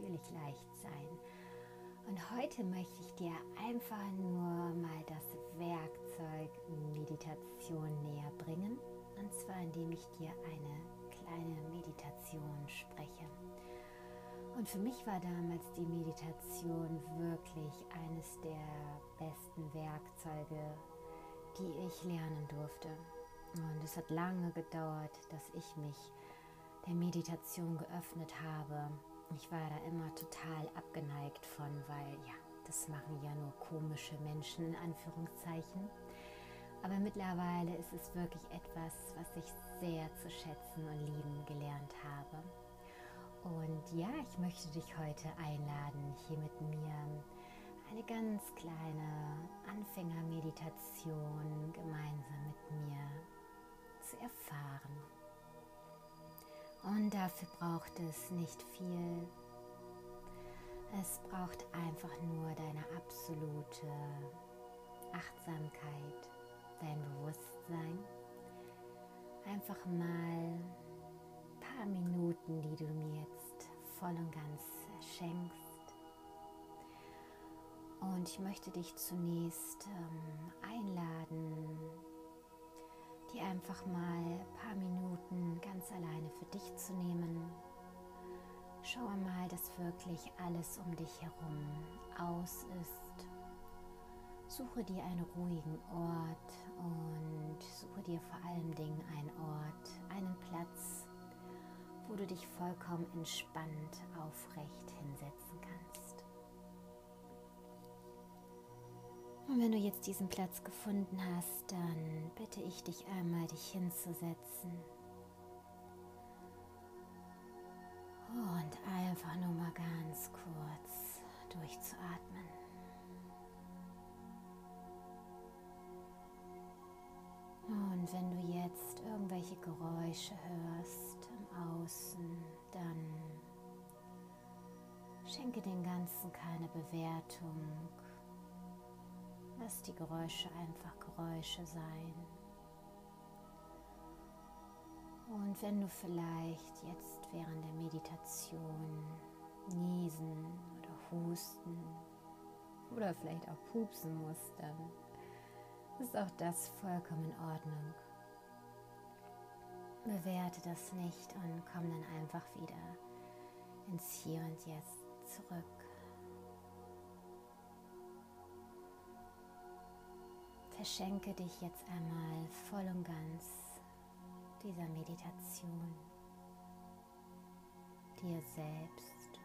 natürlich leicht sein. Und heute möchte ich dir einfach nur mal das Werkzeug Meditation näher bringen. Und zwar indem ich dir eine kleine Meditation spreche. Und für mich war damals die Meditation wirklich eines der besten Werkzeuge, die ich lernen durfte. Und es hat lange gedauert, dass ich mich der Meditation geöffnet habe. Ich war da immer total abgeneigt von, weil ja, das machen ja nur komische Menschen in Anführungszeichen. Aber mittlerweile ist es wirklich etwas, was ich sehr zu schätzen und lieben gelernt habe. Und ja, ich möchte dich heute einladen, hier mit mir eine ganz kleine Anfängermeditation gemeinsam mit mir zu erfahren. Und dafür braucht es nicht viel. Es braucht einfach nur deine absolute Achtsamkeit, dein Bewusstsein. Einfach mal ein paar Minuten, die du mir jetzt voll und ganz schenkst. Und ich möchte dich zunächst ähm, einladen, dir einfach mal ein paar Minuten ganz alleine für dich zu nehmen. Schau mal, dass wirklich alles um dich herum aus ist. Suche dir einen ruhigen Ort und suche dir vor allem Dingen einen Ort, einen Platz, wo du dich vollkommen entspannt aufrecht hinsetzen kannst. Und wenn du jetzt diesen Platz gefunden hast, dann bitte ich dich einmal, dich hinzusetzen. Und einfach nur mal ganz kurz durchzuatmen. Und wenn du jetzt irgendwelche Geräusche hörst im Außen, dann schenke dem Ganzen keine Bewertung Lass die Geräusche einfach Geräusche sein. Und wenn du vielleicht jetzt während der Meditation niesen oder husten oder vielleicht auch pupsen musst, dann ist auch das vollkommen in Ordnung. Bewerte das nicht und komm dann einfach wieder ins Hier und Jetzt zurück. Verschenke dich jetzt einmal voll und ganz dieser Meditation, dir selbst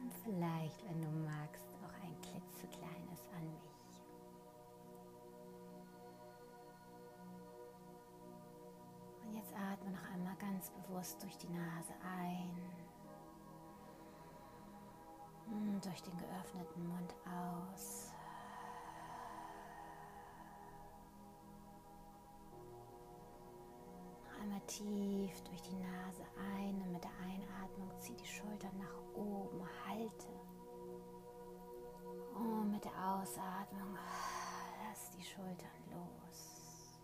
und vielleicht, wenn du magst, auch ein klitzekleines an mich. Und jetzt atme noch einmal ganz bewusst durch die Nase ein und durch den geöffneten Mund aus. Tief durch die Nase ein und mit der Einatmung zieh die Schultern nach oben, halte. Und mit der Ausatmung lass die Schultern los.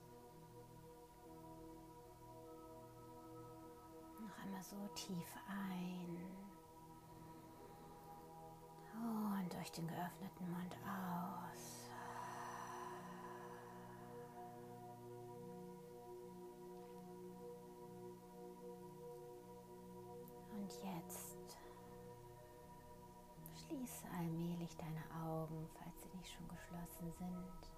Noch einmal so tief ein. Und durch den geöffneten Mund aus. Allmählich deine Augen, falls sie nicht schon geschlossen sind.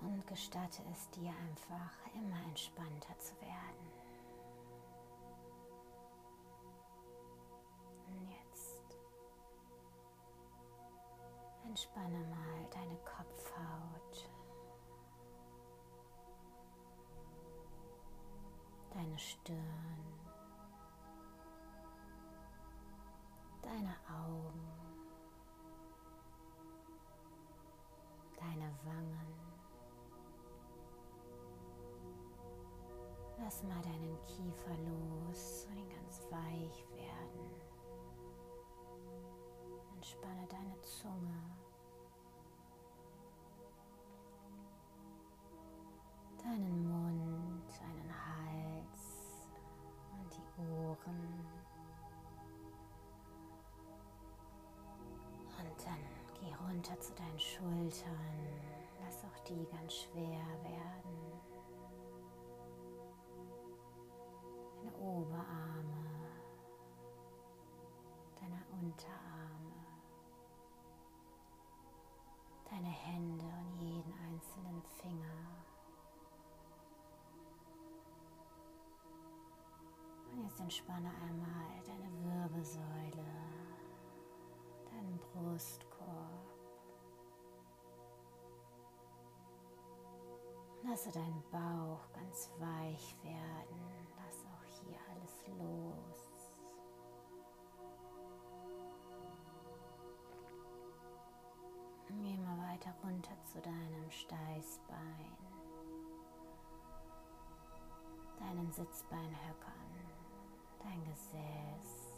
Und gestatte es dir einfach immer entspannter zu werden. Und jetzt entspanne mal deine Kopfhaut. deine Stirn, Wangen. Lass mal deinen Kiefer los und ihn ganz weich werden. Entspanne deine Zunge. Deinen Mund, deinen Hals und die Ohren. Und dann geh runter zu deinen Schultern. Die ganz schwer werden. Deine Oberarme, deine Unterarme, deine Hände und jeden einzelnen Finger. Und jetzt entspanne einmal deine Wirbelsäule, Lasse deinen Bauch ganz weich werden. Lass auch hier alles los. Geh mal weiter runter zu deinem Steißbein, deinen Sitzbeinhöckern, dein Gesäß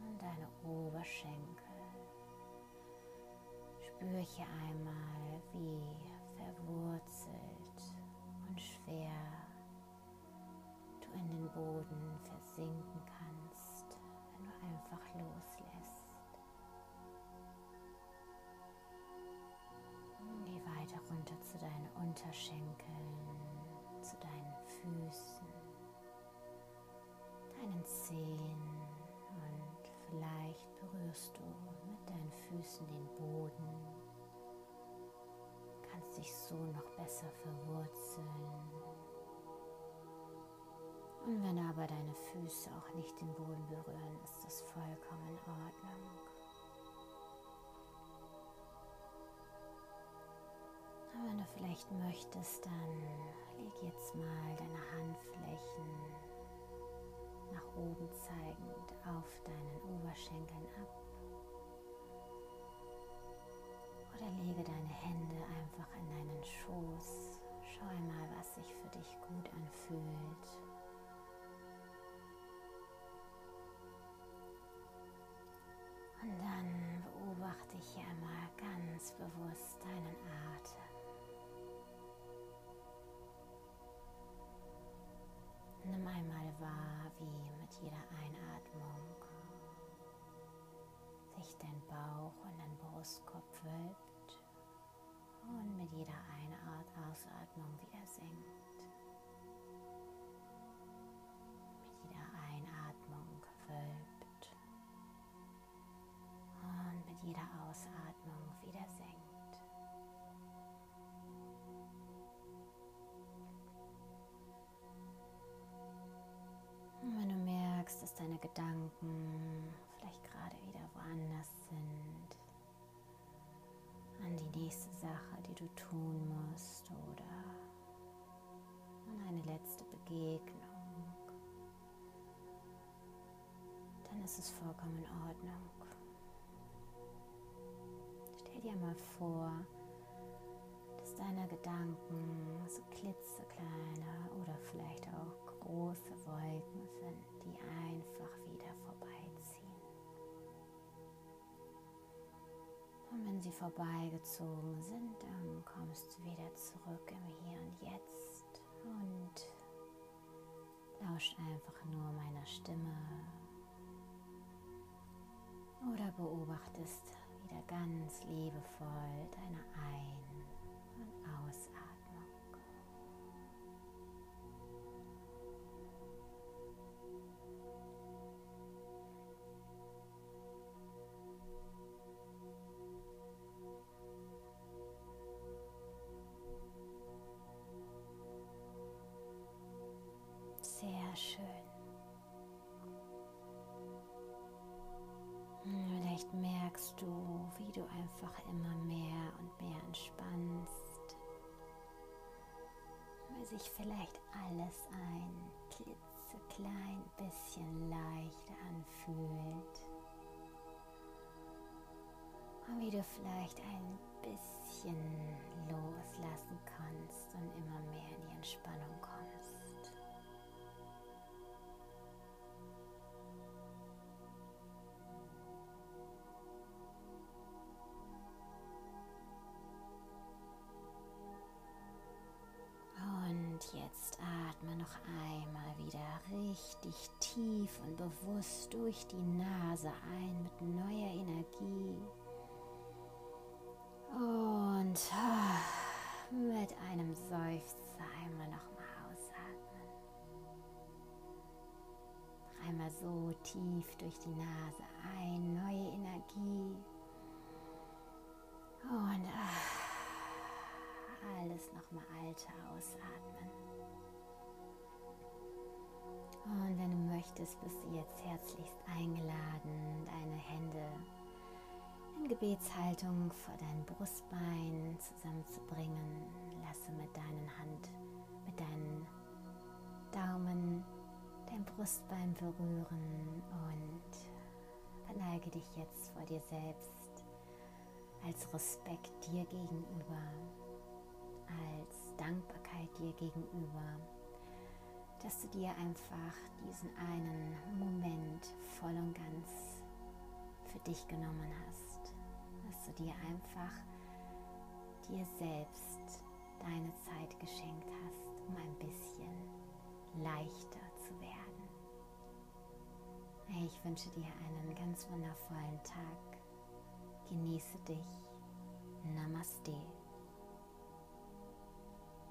und deine Oberschenkel. Spür hier einmal, wie verwurzelt und schwer du in den Boden versinken kannst, wenn du einfach loslässt. Geh weiter runter zu deinen Unterschenkeln, zu deinen Füßen, deinen Zehen und vielleicht berührst du mit deinen Füßen den Boden sich so noch besser verwurzeln. Und wenn aber deine Füße auch nicht den Boden berühren, ist das vollkommen in Ordnung. Und wenn du vielleicht möchtest, dann leg jetzt mal deine Handflächen nach oben zeigend auf deinen Oberschenkeln ab. Wie mit jeder Einatmung sich dein Bauch und dein Brustkorb wölbt und mit jeder Einart Ausatmung wieder senkt. Dass deine Gedanken vielleicht gerade wieder woanders sind, an die nächste Sache, die du tun musst oder an eine letzte Begegnung, dann ist es vollkommen in Ordnung. Stell dir mal vor, dass deine Gedanken so klitzekleine oder vielleicht auch große Wolken sind, die einfach wieder vorbeiziehen. Und wenn sie vorbeigezogen sind, dann kommst du wieder zurück im Hier und Jetzt und lauscht einfach nur meiner Stimme oder beobachtest wieder ganz liebevoll deine Ein- merkst du, wie du einfach immer mehr und mehr entspannst, weil sich vielleicht alles ein klitzeklein bisschen leichter anfühlt. Und wie du vielleicht ein richtig tief und bewusst durch die Nase ein mit neuer Energie Und ah, mit einem Seufzer einmal nochmal ausatmen. Einmal so tief durch die Nase ein, neue Energie. Und ach, alles nochmal alte ausatmen. Und wenn du möchtest, bist du jetzt herzlichst eingeladen, deine Hände in Gebetshaltung vor dein Brustbein zusammenzubringen. Lasse mit deinen Hand, mit deinen Daumen dein Brustbein berühren und verneige dich jetzt vor dir selbst als Respekt dir gegenüber, als Dankbarkeit dir gegenüber, dass du dir einfach diesen einen Moment voll und ganz für dich genommen hast, dass du dir einfach dir selbst deine Zeit geschenkt hast, um ein bisschen leichter zu werden. Ich wünsche dir einen ganz wundervollen Tag. Genieße dich. Namaste.